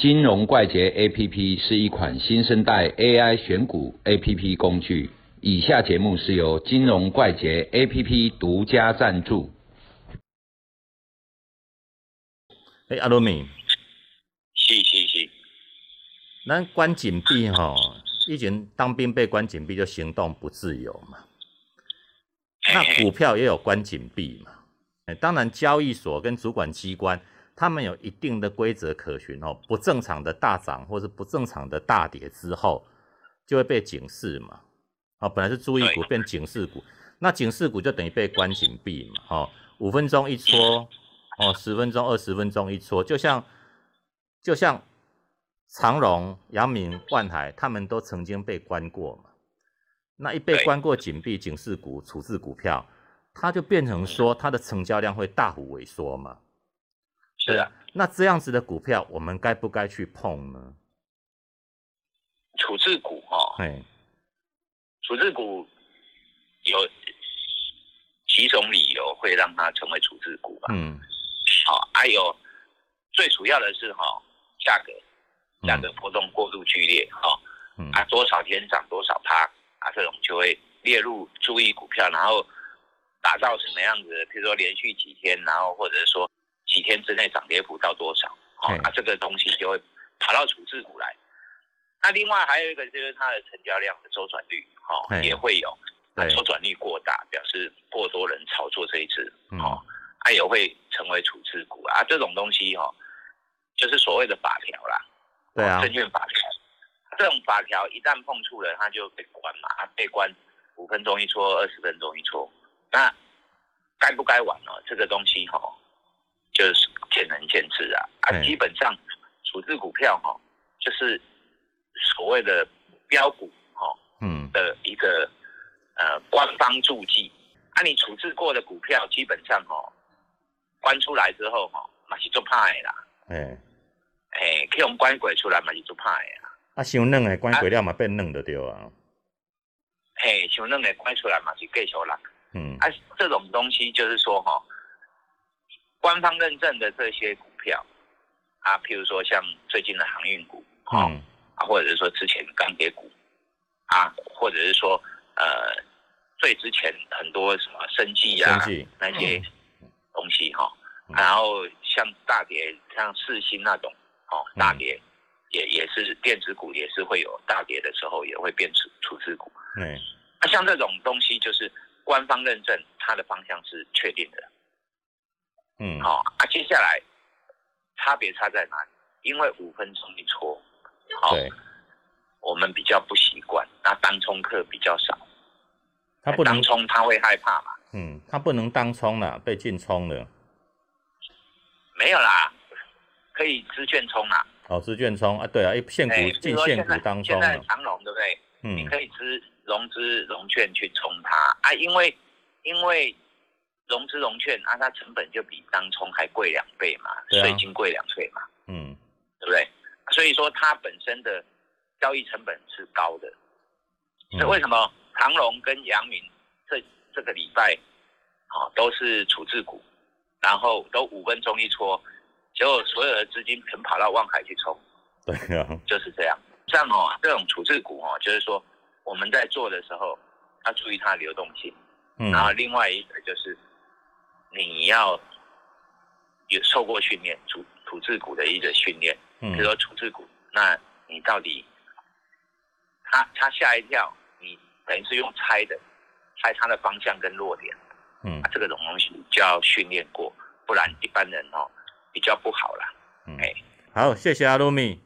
金融怪杰 APP 是一款新生代 AI 选股 APP 工具。以下节目是由金融怪杰 APP 独家赞助。哎，阿罗米，是是是，咱关紧闭吼，以前当兵被关紧闭就行动不自由嘛。那股票也有关紧闭嘛？哎，当然交易所跟主管机关他们有一定的规则可循哦。不正常的大涨或是不正常的大跌之后，就会被警示嘛。哦，本来是注意股变警示股，那警示股就等于被关紧闭嘛。哦，五分钟一撮。哦，十分钟、二十分钟一撮，就像就像长荣、阳明、万海，他们都曾经被关过嘛。那一被关过紧闭警示股、处置股票，它就变成说它的成交量会大幅萎缩嘛。是啊。那这样子的股票，我们该不该去碰呢？处置股哈，哎，处置股有几种理由会让它成为处置股吧？嗯。好，还有最主要的是哈，价格价格波动过度剧烈哈，啊多少天涨多少趴啊，这种就会列入注意股票，然后打造什么样子？比如说连续几天，然后或者说几天之内涨跌幅到多少，啊这个东西就会跑到处置股来。那另外还有一个就是它的成交量的周转率，哦也会有，周转率过大，表示过多人炒作这一次，哦。它也会成为处置股啊，这种东西哦，就是所谓的法条啦，对啊，证券法条，这种法条一旦碰触了，它就被关嘛，被关五分钟一撮，二十分钟一撮，那该不该玩呢？这个东西哈，就是见仁见智啊啊，基本上处置股票哈，就是所谓的标股哈，嗯的一个呃官方注记，啊，你处置过的股票基本上哈。关出来之后，吼，嘛是做派啦。哎，哎，去用关鬼出来嘛是做派啦。啊，伤嫩的关鬼了嘛变嫩的对啊。嘿，伤嫩的关出来嘛是继续啦。嗯。啊，这种东西就是说，哈，官方认证的这些股票，啊，譬如说像最近的航运股，嗯，啊，或者是说之前钢铁股，啊，或者是说，呃，最之前很多什么生技啊那些。东西哈，然后像大跌，像四星那种哦，大跌也也是电子股，也是会有大跌的时候，也会变处处置股。对，那像这种东西，就是官方认证，它的方向是确定的。嗯，好啊，接下来差别差在哪里？因为五分钟一撮，好，我们比较不习惯，那当冲客比较少，他不能当冲他会害怕嘛。嗯，他不能当冲了，被禁冲了。没有啦，可以资券冲啦。哦，资券冲啊，对啊，一现股进现股当冲现在长龙对不对？嗯。你可以资融资融券去冲它啊，因为因为融资融券啊，它成本就比当冲还贵两倍嘛，税金贵两倍嘛。嗯。对不对？所以说它本身的交易成本是高的。那为什么长龙跟阳明这？这个礼拜，好都是处置股，然后都五分钟一撮，结果所有的资金全跑到望海去冲。对啊，就是这样。这样哦，这种处置股哦，就是说我们在做的时候要注意它的流动性。嗯。然后另外一个就是你要有受过训练，处处置股的一个训练。嗯。比如说处置股，那你到底，他他吓一跳，你等于是用猜的。猜他的方向跟弱点，嗯，这个种东西就要训练过，不然一般人哦比较不好啦。嗯，哎，好，谢谢阿露米。